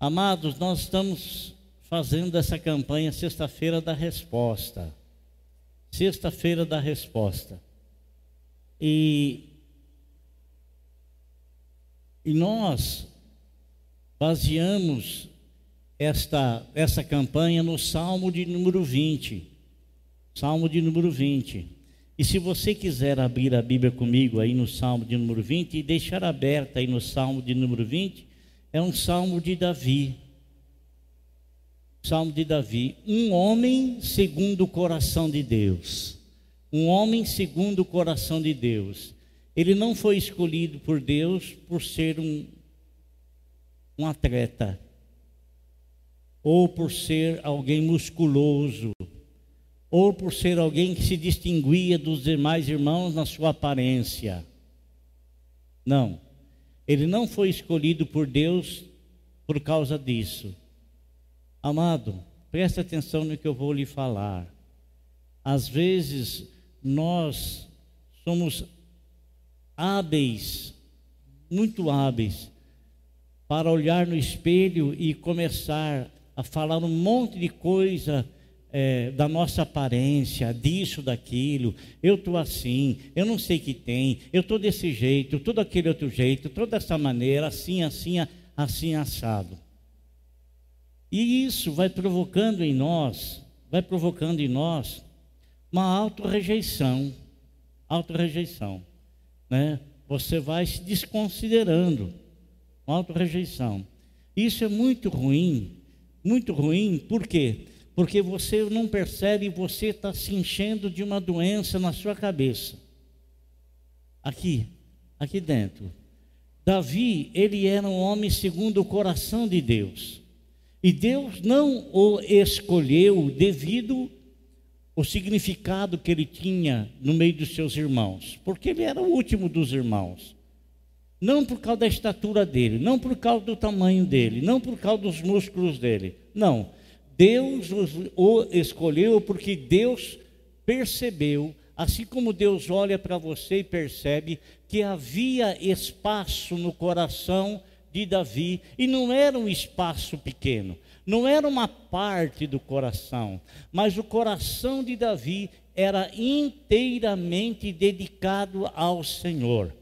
Amados, nós estamos fazendo essa campanha Sexta-feira da Resposta. Sexta-feira da Resposta. E, e nós baseamos esta, essa campanha no Salmo de número 20. Salmo de número 20. E se você quiser abrir a Bíblia comigo aí no Salmo de número 20 e deixar aberta aí no Salmo de número 20, é um salmo de Davi. Salmo de Davi, um homem segundo o coração de Deus. Um homem segundo o coração de Deus. Ele não foi escolhido por Deus por ser um, um atleta, ou por ser alguém musculoso, ou por ser alguém que se distinguia dos demais irmãos na sua aparência. Não, ele não foi escolhido por Deus por causa disso. Amado, preste atenção no que eu vou lhe falar. Às vezes nós somos hábeis, muito hábeis, para olhar no espelho e começar a falar um monte de coisa é, da nossa aparência, disso, daquilo. Eu estou assim, eu não sei o que tem, eu estou desse jeito, todo aquele outro jeito, toda essa maneira, assim, assim, assim, assado. E isso vai provocando em nós, vai provocando em nós uma autorrejeição, autorrejeição, né? Você vai se desconsiderando, uma autorrejeição. Isso é muito ruim, muito ruim, por quê? Porque você não percebe, você está se enchendo de uma doença na sua cabeça. Aqui, aqui dentro. Davi, ele era um homem segundo o coração de Deus. E Deus não o escolheu devido ao significado que ele tinha no meio dos seus irmãos, porque ele era o último dos irmãos. Não por causa da estatura dele, não por causa do tamanho dele, não por causa dos músculos dele. Não. Deus o escolheu porque Deus percebeu, assim como Deus olha para você e percebe que havia espaço no coração de Davi, e não era um espaço pequeno, não era uma parte do coração, mas o coração de Davi era inteiramente dedicado ao Senhor.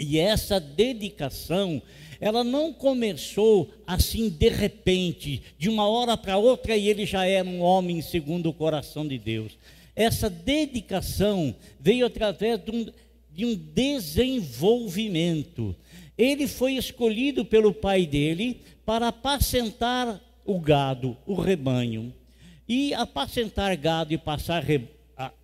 E essa dedicação, ela não começou assim de repente, de uma hora para outra, e ele já era um homem segundo o coração de Deus. Essa dedicação veio através de um, de um desenvolvimento. Ele foi escolhido pelo pai dele para apacentar o gado, o rebanho. E apacentar gado e passar re,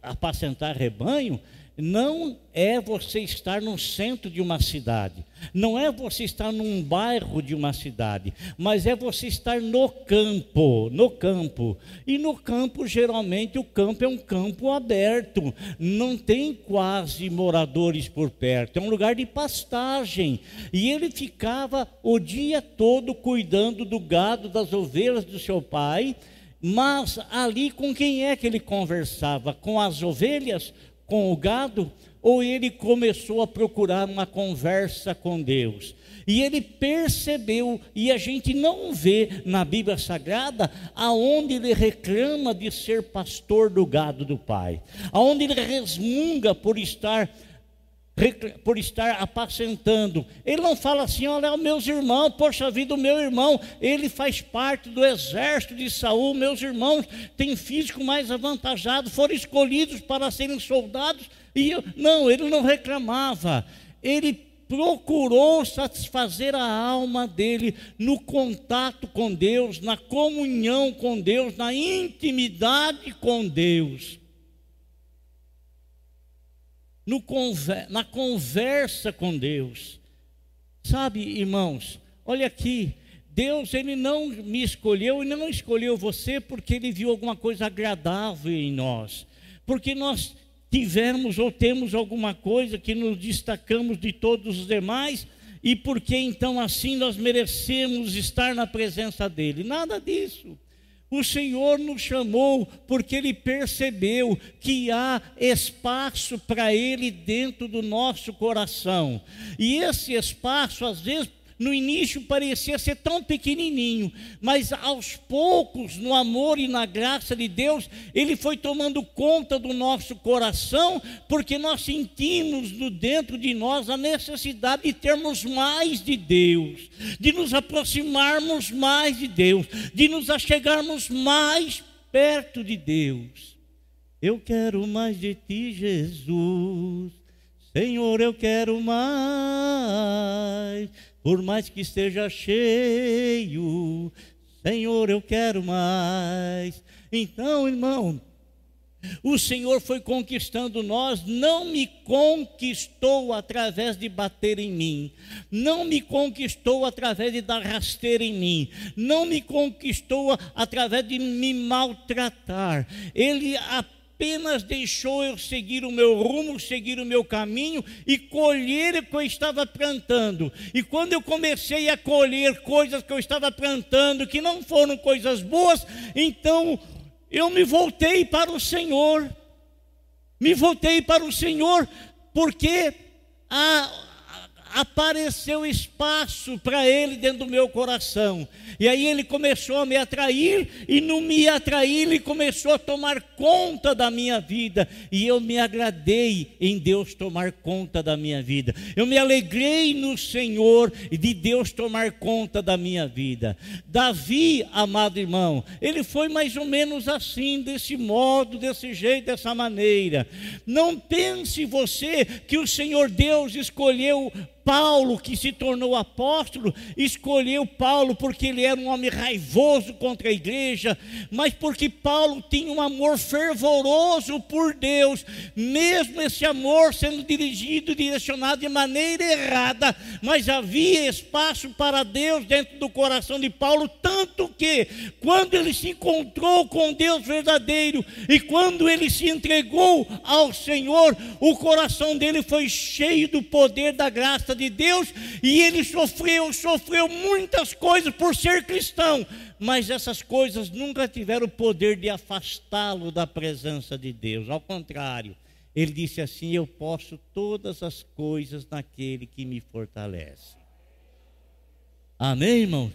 apacentar rebanho não é você estar no centro de uma cidade, não é você estar num bairro de uma cidade, mas é você estar no campo, no campo. E no campo, geralmente, o campo é um campo aberto, não tem quase moradores por perto, é um lugar de pastagem. E ele ficava o dia todo cuidando do gado, das ovelhas do seu pai. Mas ali com quem é que ele conversava? Com as ovelhas com o gado, ou ele começou a procurar uma conversa com Deus. E ele percebeu, e a gente não vê na Bíblia Sagrada, aonde ele reclama de ser pastor do gado do pai, aonde ele resmunga por estar por estar apacentando. Ele não fala assim, olha, os meus irmãos, poxa vida, o meu irmão, ele faz parte do exército de Saul, meus irmãos têm físico mais avantajado, foram escolhidos para serem soldados, e eu, não, ele não reclamava. Ele procurou satisfazer a alma dele no contato com Deus, na comunhão com Deus, na intimidade com Deus no na conversa com Deus. Sabe, irmãos, olha aqui, Deus ele não me escolheu e não escolheu você porque ele viu alguma coisa agradável em nós, porque nós tivemos ou temos alguma coisa que nos destacamos de todos os demais e porque então assim nós merecemos estar na presença dele. Nada disso. O Senhor nos chamou porque Ele percebeu que há espaço para Ele dentro do nosso coração. E esse espaço, às vezes, no início parecia ser tão pequenininho, mas aos poucos, no amor e na graça de Deus, ele foi tomando conta do nosso coração, porque nós sentimos no dentro de nós a necessidade de termos mais de Deus, de nos aproximarmos mais de Deus, de nos achegarmos mais perto de Deus. Eu quero mais de ti, Jesus. Senhor, eu quero mais por mais que esteja cheio, Senhor, eu quero mais. Então, irmão, o Senhor foi conquistando nós, não me conquistou através de bater em mim, não me conquistou através de dar rasteira em mim, não me conquistou através de me maltratar. Ele apenas apenas deixou eu seguir o meu rumo, seguir o meu caminho e colher o que eu estava plantando. E quando eu comecei a colher coisas que eu estava plantando, que não foram coisas boas, então eu me voltei para o Senhor. Me voltei para o Senhor, porque a, apareceu espaço para ele dentro do meu coração. E aí ele começou a me atrair, e no me atrair, ele começou a tomar conta da minha vida. E eu me agradei em Deus tomar conta da minha vida. Eu me alegrei no Senhor de Deus tomar conta da minha vida. Davi, amado irmão, ele foi mais ou menos assim, desse modo, desse jeito, dessa maneira. Não pense você que o Senhor Deus escolheu Paulo, que se tornou apóstolo, escolheu Paulo porque ele era um homem raivoso contra a igreja, mas porque Paulo tinha um amor fervoroso por Deus, mesmo esse amor sendo dirigido, direcionado de maneira errada, mas havia espaço para Deus dentro do coração de Paulo, tanto que, quando ele se encontrou com Deus verdadeiro e quando ele se entregou ao Senhor, o coração dele foi cheio do poder da graça de Deus e ele sofreu, sofreu muitas coisas por ser cristão, mas essas coisas nunca tiveram o poder de afastá-lo da presença de Deus. Ao contrário, ele disse assim: Eu posso todas as coisas naquele que me fortalece. Amém, irmão?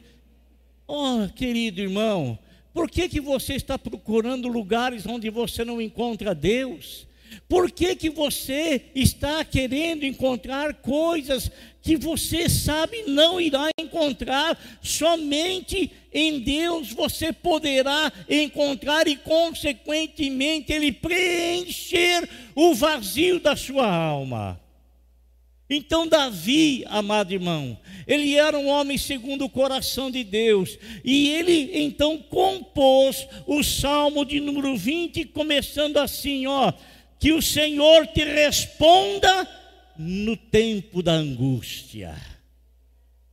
Oh, querido irmão, por que, que você está procurando lugares onde você não encontra Deus? Por que, que você está querendo encontrar coisas que você sabe não irá encontrar? Somente em Deus você poderá encontrar e, consequentemente, Ele preencher o vazio da sua alma. Então, Davi, amado irmão, ele era um homem segundo o coração de Deus, e ele então compôs o salmo de número 20, começando assim: ó que o Senhor te responda no tempo da angústia.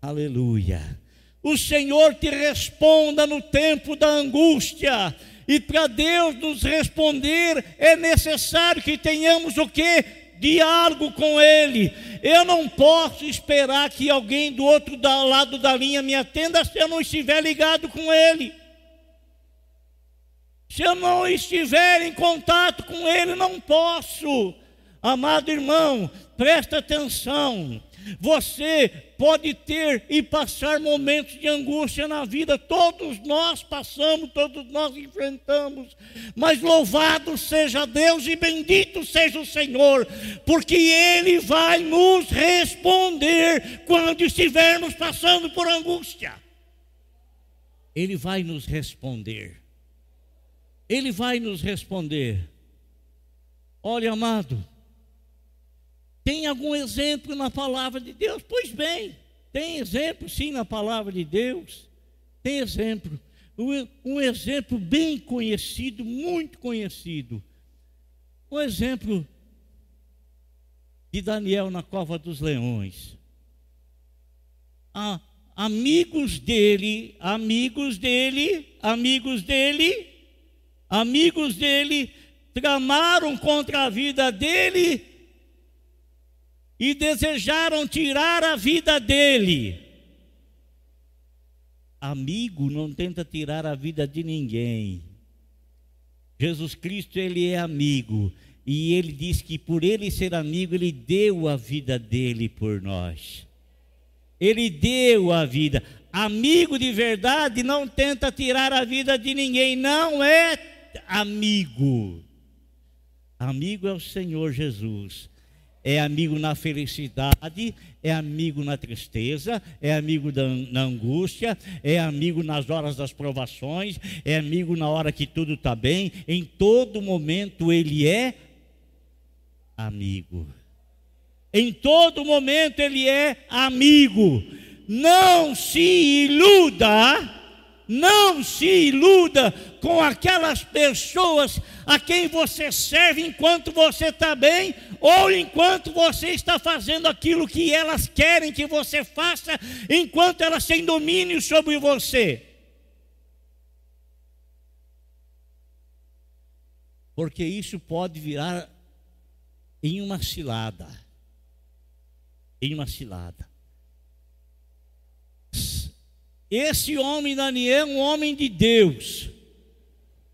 Aleluia. O Senhor te responda no tempo da angústia. E para Deus nos responder é necessário que tenhamos o que? Diálogo com Ele. Eu não posso esperar que alguém do outro lado da linha me atenda se eu não estiver ligado com Ele. Se eu não estiver em contato com Ele, não posso. Amado irmão, presta atenção. Você pode ter e passar momentos de angústia na vida, todos nós passamos, todos nós enfrentamos, mas louvado seja Deus e bendito seja o Senhor, porque Ele vai nos responder quando estivermos passando por angústia. Ele vai nos responder. Ele vai nos responder. Olha, amado, tem algum exemplo na palavra de Deus? Pois bem, tem exemplo sim na palavra de Deus. Tem exemplo. Um exemplo bem conhecido, muito conhecido. Um exemplo de Daniel na cova dos leões. Ah, amigos dele, amigos dele, amigos dele amigos dele tramaram contra a vida dele e desejaram tirar a vida dele. Amigo não tenta tirar a vida de ninguém. Jesus Cristo, ele é amigo. E ele diz que por ele ser amigo, ele deu a vida dele por nós. Ele deu a vida. Amigo de verdade não tenta tirar a vida de ninguém, não é amigo. Amigo é o Senhor Jesus. É amigo na felicidade, é amigo na tristeza, é amigo na angústia, é amigo nas horas das provações, é amigo na hora que tudo está bem. Em todo momento ele é amigo. Em todo momento ele é amigo. Não se iluda, não se iluda com aquelas pessoas a quem você serve enquanto você está bem ou enquanto você está fazendo aquilo que elas querem que você faça, enquanto elas têm domínio sobre você. Porque isso pode virar em uma cilada. Em uma cilada. Esse homem Daniel é um homem de Deus,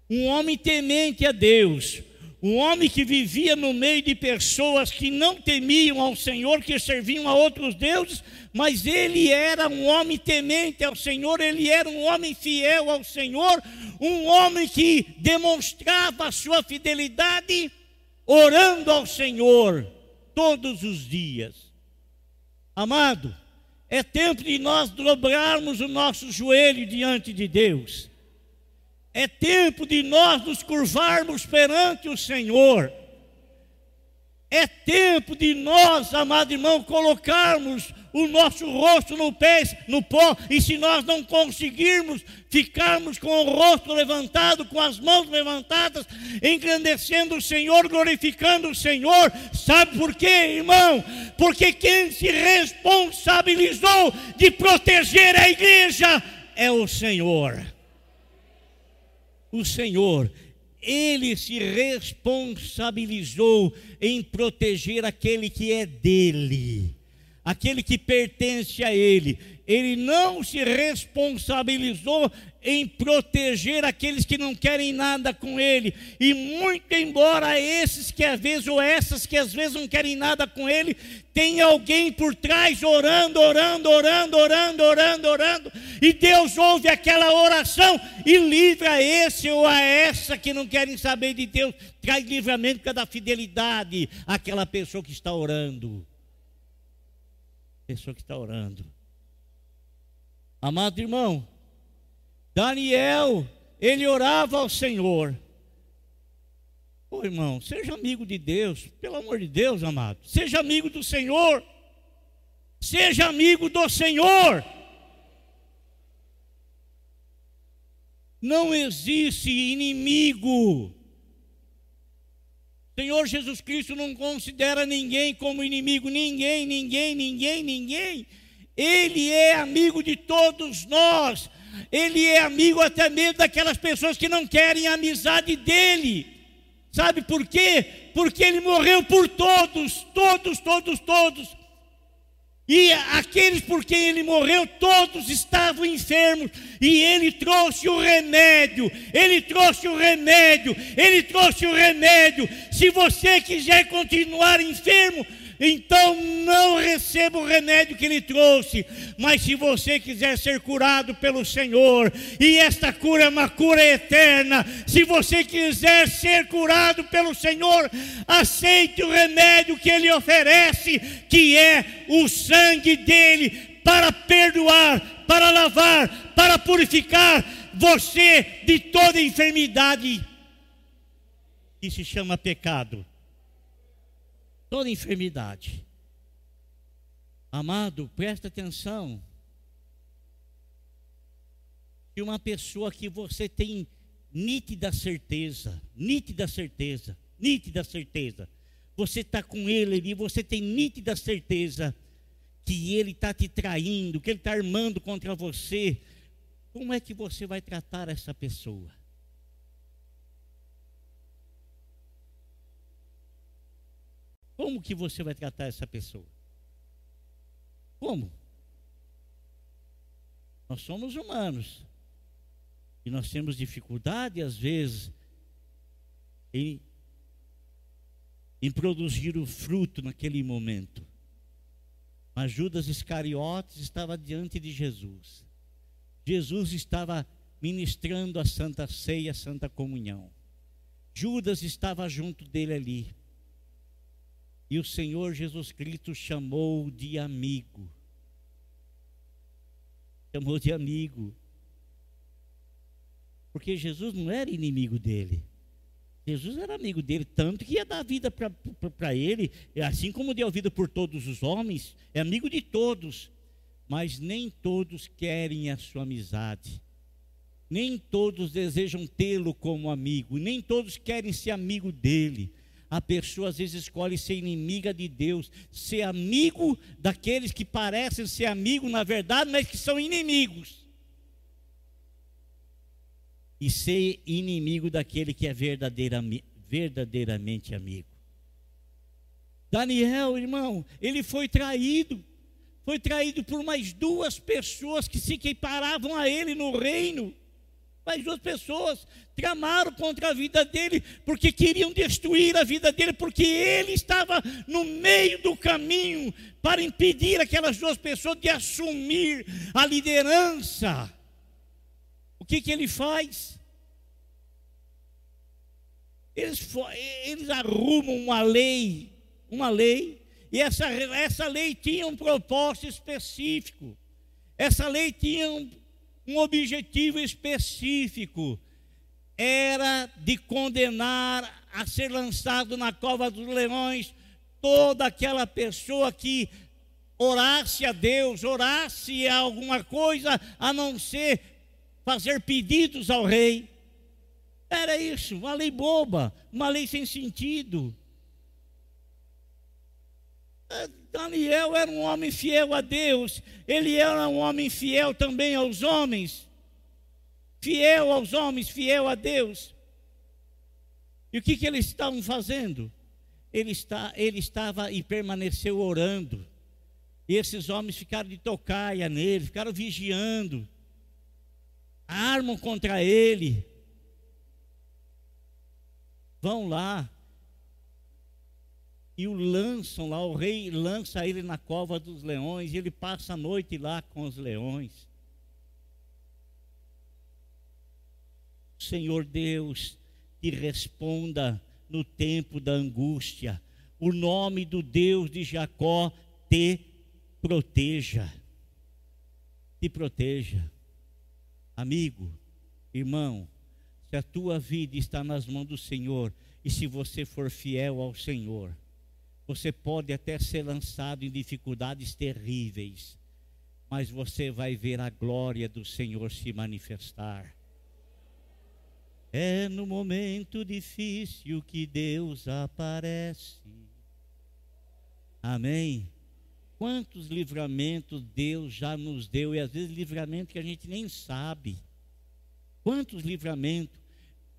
um homem temente a Deus, um homem que vivia no meio de pessoas que não temiam ao Senhor, que serviam a outros deuses, mas ele era um homem temente ao Senhor, ele era um homem fiel ao Senhor, um homem que demonstrava a sua fidelidade orando ao Senhor todos os dias. Amado, é tempo de nós dobrarmos o nosso joelho diante de Deus. É tempo de nós nos curvarmos perante o Senhor. É tempo de nós, amado irmão, colocarmos o nosso rosto no pé, no pó, e se nós não conseguirmos ficarmos com o rosto levantado, com as mãos levantadas, engrandecendo o Senhor, glorificando o Senhor, sabe por quê, irmão? Porque quem se responsabilizou de proteger a igreja é o Senhor. O Senhor ele se responsabilizou em proteger aquele que é dele aquele que pertence a Ele. Ele não se responsabilizou em proteger aqueles que não querem nada com Ele. E muito embora esses que às vezes, ou essas que às vezes não querem nada com Ele, tem alguém por trás orando, orando, orando, orando, orando, orando. E Deus ouve aquela oração e livra esse ou a essa que não querem saber de Deus. Traz livramento por causa da fidelidade àquela pessoa que está orando pessoa que está orando. Amado irmão, Daniel, ele orava ao Senhor. Ô irmão, seja amigo de Deus, pelo amor de Deus, amado. Seja amigo do Senhor. Seja amigo do Senhor. Não existe inimigo Senhor Jesus Cristo não considera ninguém como inimigo, ninguém, ninguém, ninguém, ninguém. Ele é amigo de todos nós. Ele é amigo até mesmo daquelas pessoas que não querem a amizade dele. Sabe por quê? Porque ele morreu por todos, todos, todos, todos. E aqueles por quem ele morreu, todos estavam enfermos, e ele trouxe o remédio, ele trouxe o remédio, ele trouxe o remédio. Se você quiser continuar enfermo, então não receba o remédio que ele trouxe. Mas se você quiser ser curado pelo Senhor, e esta cura é uma cura eterna, se você quiser ser curado pelo Senhor, aceite o remédio que ele oferece, que é o sangue dele, para perdoar, para lavar, para purificar você de toda enfermidade que se chama pecado toda enfermidade. Amado, presta atenção. Que uma pessoa que você tem nítida certeza, nítida certeza, nítida certeza, você está com ele e você tem nítida certeza que ele está te traindo, que ele está armando contra você, como é que você vai tratar essa pessoa? Como que você vai tratar essa pessoa? Como? Nós somos humanos. E nós temos dificuldade, às vezes, em, em produzir o fruto naquele momento. Mas Judas Iscariotes estava diante de Jesus. Jesus estava ministrando a Santa Ceia, a Santa Comunhão. Judas estava junto dele ali. E o Senhor Jesus Cristo chamou de amigo. Chamou de amigo. Porque Jesus não era inimigo dele. Jesus era amigo dele, tanto que ia dar vida para ele, assim como deu vida por todos os homens, é amigo de todos, mas nem todos querem a sua amizade, nem todos desejam tê-lo como amigo, nem todos querem ser amigo dele. A pessoa às vezes escolhe ser inimiga de Deus, ser amigo daqueles que parecem ser amigos na verdade, mas que são inimigos e ser inimigo daquele que é verdadeiramente amigo. Daniel, irmão, ele foi traído. Foi traído por mais duas pessoas que se equiparavam a ele no reino. Mais duas pessoas tramaram contra a vida dele, porque queriam destruir a vida dele, porque ele estava no meio do caminho para impedir aquelas duas pessoas de assumir a liderança. O que, que ele faz? Eles, eles arrumam uma lei, uma lei, e essa, essa lei tinha um propósito específico. Essa lei tinha um, um objetivo específico. Era de condenar a ser lançado na cova dos leões toda aquela pessoa que orasse a Deus, orasse a alguma coisa a não ser fazer pedidos ao rei. Era isso, uma lei boba, uma lei sem sentido. É, Daniel era um homem fiel a Deus, ele era um homem fiel também aos homens, fiel aos homens, fiel a Deus. E o que, que eles estavam fazendo? Ele, está, ele estava e permaneceu orando. E esses homens ficaram de tocaia nele, ficaram vigiando, armam contra ele vão lá e o lançam lá, o rei lança ele na cova dos leões, e ele passa a noite lá com os leões. Senhor Deus, te responda no tempo da angústia. O nome do Deus de Jacó te proteja. Te proteja. Amigo, irmão, se a tua vida está nas mãos do Senhor e se você for fiel ao Senhor, você pode até ser lançado em dificuldades terríveis, mas você vai ver a glória do Senhor se manifestar. É no momento difícil que Deus aparece. Amém. Quantos livramentos Deus já nos deu, e às vezes livramento que a gente nem sabe. Quantos livramentos.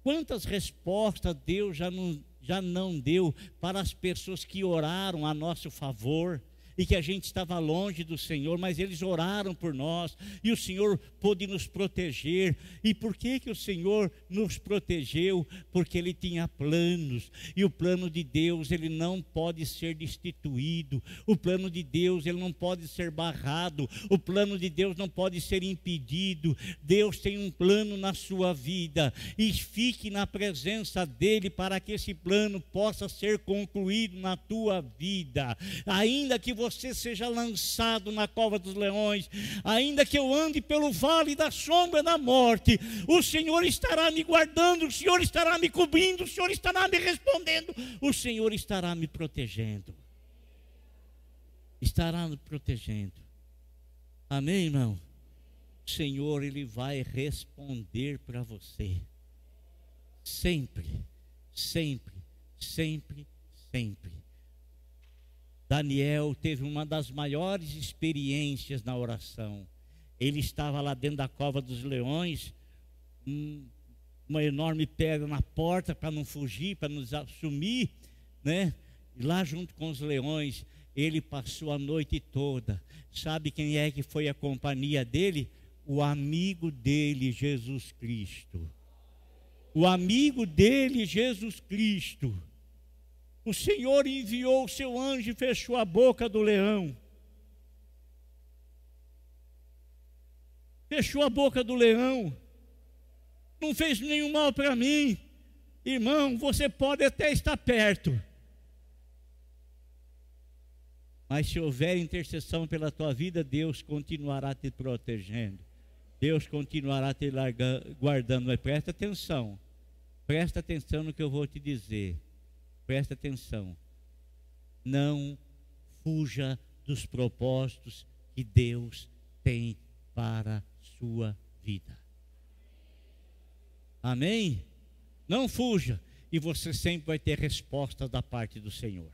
Quantas respostas Deus já não, já não deu para as pessoas que oraram a nosso favor? E que a gente estava longe do Senhor, mas eles oraram por nós e o Senhor pôde nos proteger. E por que que o Senhor nos protegeu? Porque ele tinha planos, e o plano de Deus, ele não pode ser destituído. O plano de Deus, ele não pode ser barrado. O plano de Deus não pode ser impedido. Deus tem um plano na sua vida e fique na presença dele para que esse plano possa ser concluído na tua vida. Ainda que você você seja lançado na cova dos leões, ainda que eu ande pelo vale da sombra da morte, o Senhor estará me guardando, o Senhor estará me cobrindo, o Senhor estará me respondendo, o Senhor estará me protegendo. Estará me protegendo. Amém, irmão? O Senhor, Ele vai responder para você. Sempre, sempre, sempre, sempre. Daniel teve uma das maiores experiências na oração. Ele estava lá dentro da cova dos leões, um, uma enorme pedra na porta para não fugir, para nos assumir, né? E lá junto com os leões, ele passou a noite toda. Sabe quem é que foi a companhia dele? O amigo dele, Jesus Cristo. O amigo dele, Jesus Cristo o Senhor enviou o seu anjo e fechou a boca do leão. Fechou a boca do leão. Não fez nenhum mal para mim. Irmão, você pode até estar perto. Mas se houver intercessão pela tua vida, Deus continuará te protegendo. Deus continuará te guardando. Mas presta atenção. Presta atenção no que eu vou te dizer. Presta atenção. Não fuja dos propósitos que Deus tem para sua vida. Amém? Não fuja. E você sempre vai ter resposta da parte do Senhor.